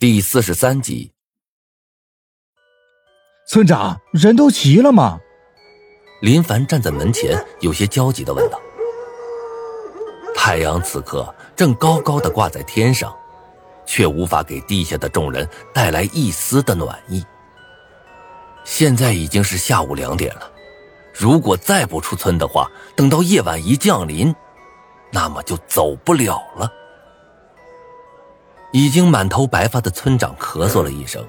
第四十三集，村长，人都齐了吗？林凡站在门前，有些焦急的问道。太阳此刻正高高的挂在天上，却无法给地下的众人带来一丝的暖意。现在已经是下午两点了，如果再不出村的话，等到夜晚一降临，那么就走不了了。已经满头白发的村长咳嗽了一声，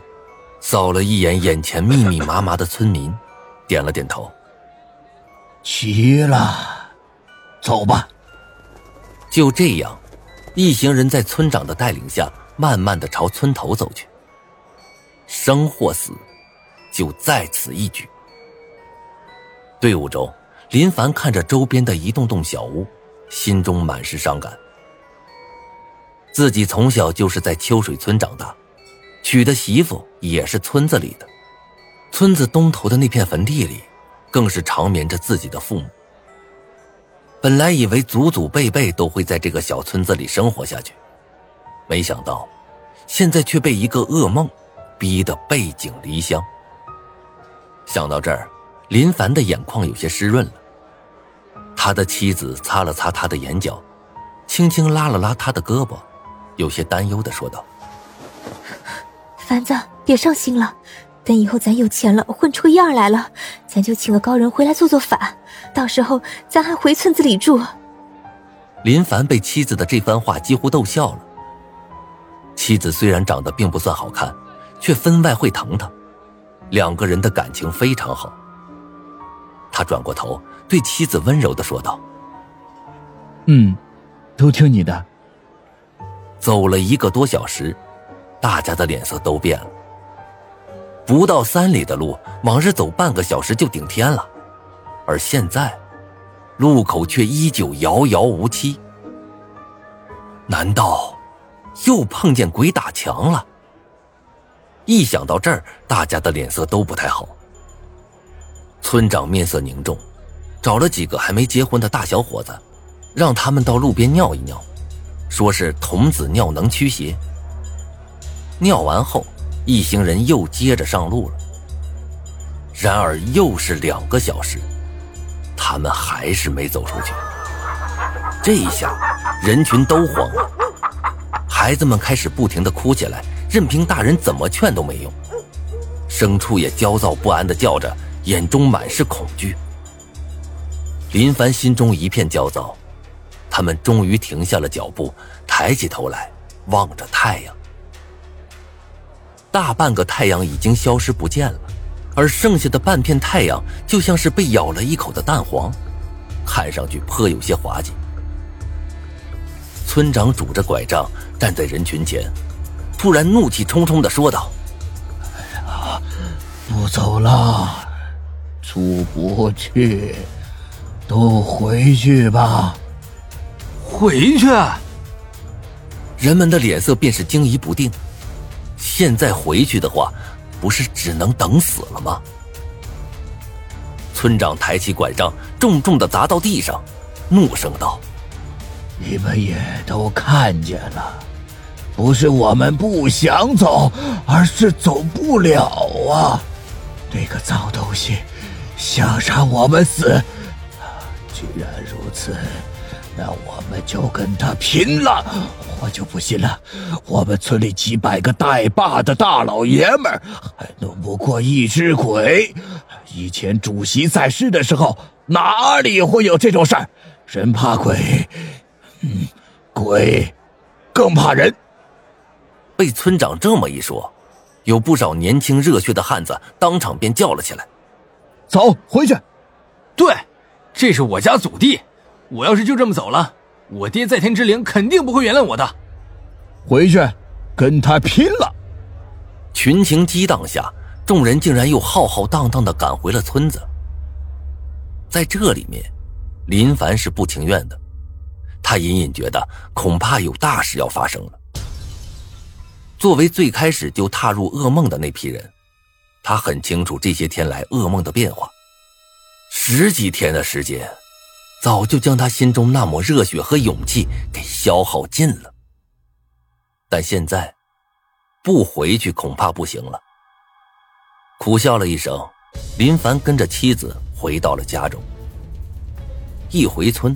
扫了一眼眼前密密麻麻的村民，点了点头。齐了，走吧。就这样，一行人在村长的带领下，慢慢的朝村头走去。生或死，就在此一举。队伍中，林凡看着周边的一栋栋小屋，心中满是伤感。自己从小就是在秋水村长大，娶的媳妇也是村子里的，村子东头的那片坟地里，更是长眠着自己的父母。本来以为祖祖辈辈都会在这个小村子里生活下去，没想到，现在却被一个噩梦逼得背井离乡。想到这儿，林凡的眼眶有些湿润了。他的妻子擦了擦他的眼角，轻轻拉了拉他的胳膊。有些担忧的说道：“凡子，别伤心了，等以后咱有钱了，混出个样来了，咱就请个高人回来做做法，到时候咱还回村子里住。”林凡被妻子的这番话几乎逗笑了。妻子虽然长得并不算好看，却分外会疼他，两个人的感情非常好。他转过头对妻子温柔的说道：“嗯，都听你的。”走了一个多小时，大家的脸色都变了。不到三里的路，往日走半个小时就顶天了，而现在，路口却依旧遥遥无期。难道又碰见鬼打墙了？一想到这儿，大家的脸色都不太好。村长面色凝重，找了几个还没结婚的大小伙子，让他们到路边尿一尿。说是童子尿能驱邪。尿完后，一行人又接着上路了。然而又是两个小时，他们还是没走出去。这一下，人群都慌了，孩子们开始不停的哭起来，任凭大人怎么劝都没用。牲畜也焦躁不安的叫着，眼中满是恐惧。林凡心中一片焦躁。他们终于停下了脚步，抬起头来，望着太阳。大半个太阳已经消失不见了，而剩下的半片太阳就像是被咬了一口的蛋黄，看上去颇有些滑稽。村长拄着拐杖站在人群前，突然怒气冲冲的说道：“哎呀，不走了，出不去，都回去吧。”回去，人们的脸色便是惊疑不定。现在回去的话，不是只能等死了吗？村长抬起拐杖，重重的砸到地上，怒声道：“你们也都看见了，不是我们不想走，而是走不了啊！这个脏东西想让我们死，既然如此。”那我们就跟他拼了！我就不信了，我们村里几百个带把的大老爷们儿，还弄不过一只鬼。以前主席在世的时候，哪里会有这种事儿？人怕鬼，嗯，鬼更怕人。被村长这么一说，有不少年轻热血的汉子当场便叫了起来：“走，回去！对，这是我家祖地。”我要是就这么走了，我爹在天之灵肯定不会原谅我的。回去，跟他拼了！群情激荡下，众人竟然又浩浩荡荡的赶回了村子。在这里面，林凡是不情愿的，他隐隐觉得恐怕有大事要发生了。作为最开始就踏入噩梦的那批人，他很清楚这些天来噩梦的变化。十几天的时间。早就将他心中那抹热血和勇气给消耗尽了，但现在，不回去恐怕不行了。苦笑了一声，林凡跟着妻子回到了家中。一回村，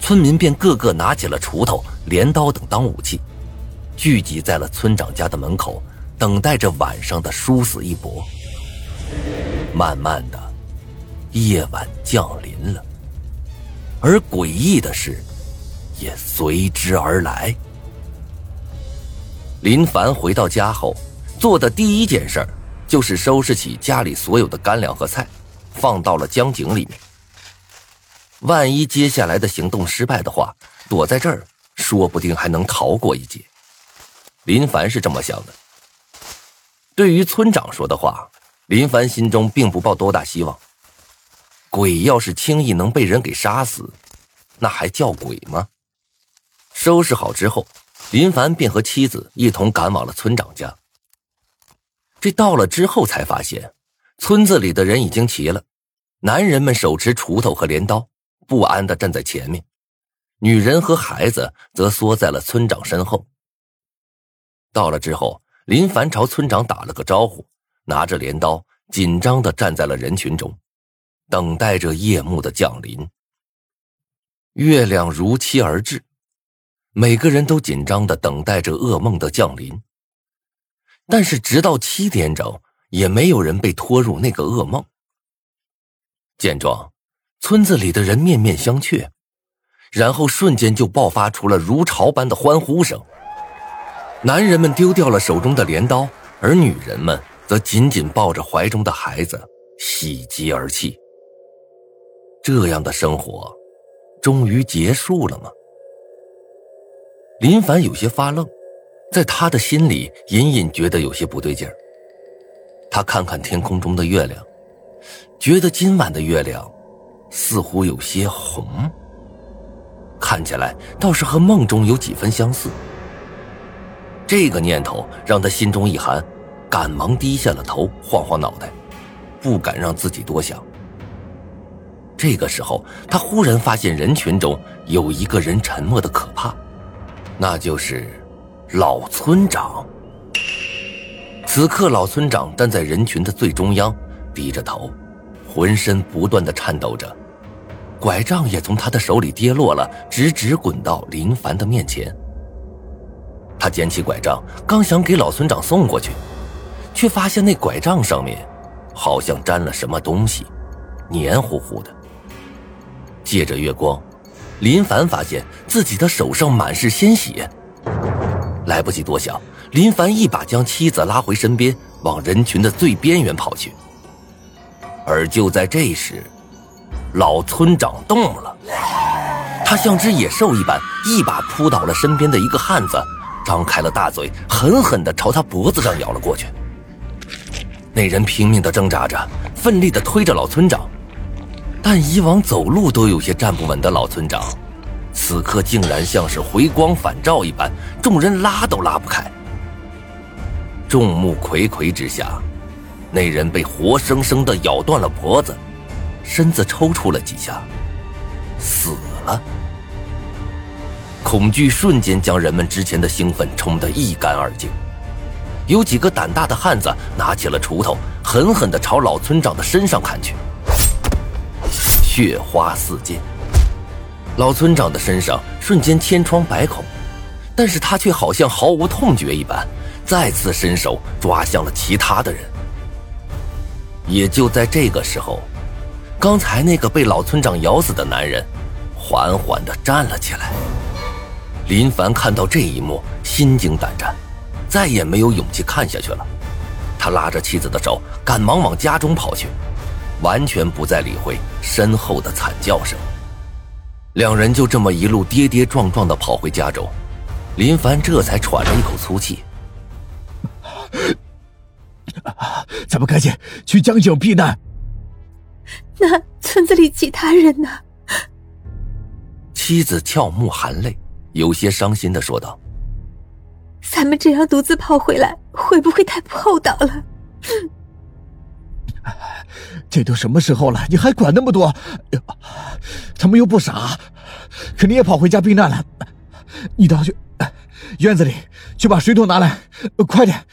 村民便个个拿起了锄头、镰刀等当武器，聚集在了村长家的门口，等待着晚上的殊死一搏。慢慢的，夜晚降临了，而诡异的事也随之而来。林凡回到家后，做的第一件事就是收拾起家里所有的干粮和菜，放到了江井里面。万一接下来的行动失败的话，躲在这儿说不定还能逃过一劫。林凡是这么想的。对于村长说的话，林凡心中并不抱多大希望。鬼要是轻易能被人给杀死，那还叫鬼吗？收拾好之后，林凡便和妻子一同赶往了村长家。这到了之后才发现，村子里的人已经齐了，男人们手持锄头和镰刀。不安的站在前面，女人和孩子则缩在了村长身后。到了之后，林凡朝村长打了个招呼，拿着镰刀，紧张的站在了人群中，等待着夜幕的降临。月亮如期而至，每个人都紧张的等待着噩梦的降临。但是，直到七点整，也没有人被拖入那个噩梦。见状。村子里的人面面相觑，然后瞬间就爆发出了如潮般的欢呼声。男人们丢掉了手中的镰刀，而女人们则紧紧抱着怀中的孩子，喜极而泣。这样的生活，终于结束了吗？林凡有些发愣，在他的心里隐隐觉得有些不对劲儿。他看看天空中的月亮，觉得今晚的月亮。似乎有些红，看起来倒是和梦中有几分相似。这个念头让他心中一寒，赶忙低下了头，晃晃脑袋，不敢让自己多想。这个时候，他忽然发现人群中有一个人沉默的可怕，那就是老村长。此刻，老村长站在人群的最中央，低着头。浑身不断的颤抖着，拐杖也从他的手里跌落了，直直滚到林凡的面前。他捡起拐杖，刚想给老村长送过去，却发现那拐杖上面好像沾了什么东西，黏糊糊的。借着月光，林凡发现自己的手上满是鲜血。来不及多想，林凡一把将妻子拉回身边，往人群的最边缘跑去。而就在这时，老村长动了，他像只野兽一般，一把扑倒了身边的一个汉子，张开了大嘴，狠狠地朝他脖子上咬了过去。那人拼命地挣扎着，奋力地推着老村长，但以往走路都有些站不稳的老村长，此刻竟然像是回光返照一般，众人拉都拉不开。众目睽睽之下。那人被活生生的咬断了脖子，身子抽搐了几下，死了。恐惧瞬间将人们之前的兴奋冲得一干二净。有几个胆大的汉子拿起了锄头，狠狠地朝老村长的身上砍去，血花四溅。老村长的身上瞬间千疮百孔，但是他却好像毫无痛觉一般，再次伸手抓向了其他的人。也就在这个时候，刚才那个被老村长咬死的男人，缓缓地站了起来。林凡看到这一幕，心惊胆战，再也没有勇气看下去了。他拉着妻子的手，赶忙往家中跑去，完全不再理会身后的惨叫声。两人就这么一路跌跌撞撞的跑回家中，林凡这才喘了一口粗气。咱们赶紧去江景避难。那村子里其他人呢？妻子俏目含泪，有些伤心的说道：“咱们这样独自跑回来，会不会太不厚道了？”这都什么时候了，你还管那么多？他们又不傻，肯定也跑回家避难了。你倒去，院子里去把水桶拿来，快点！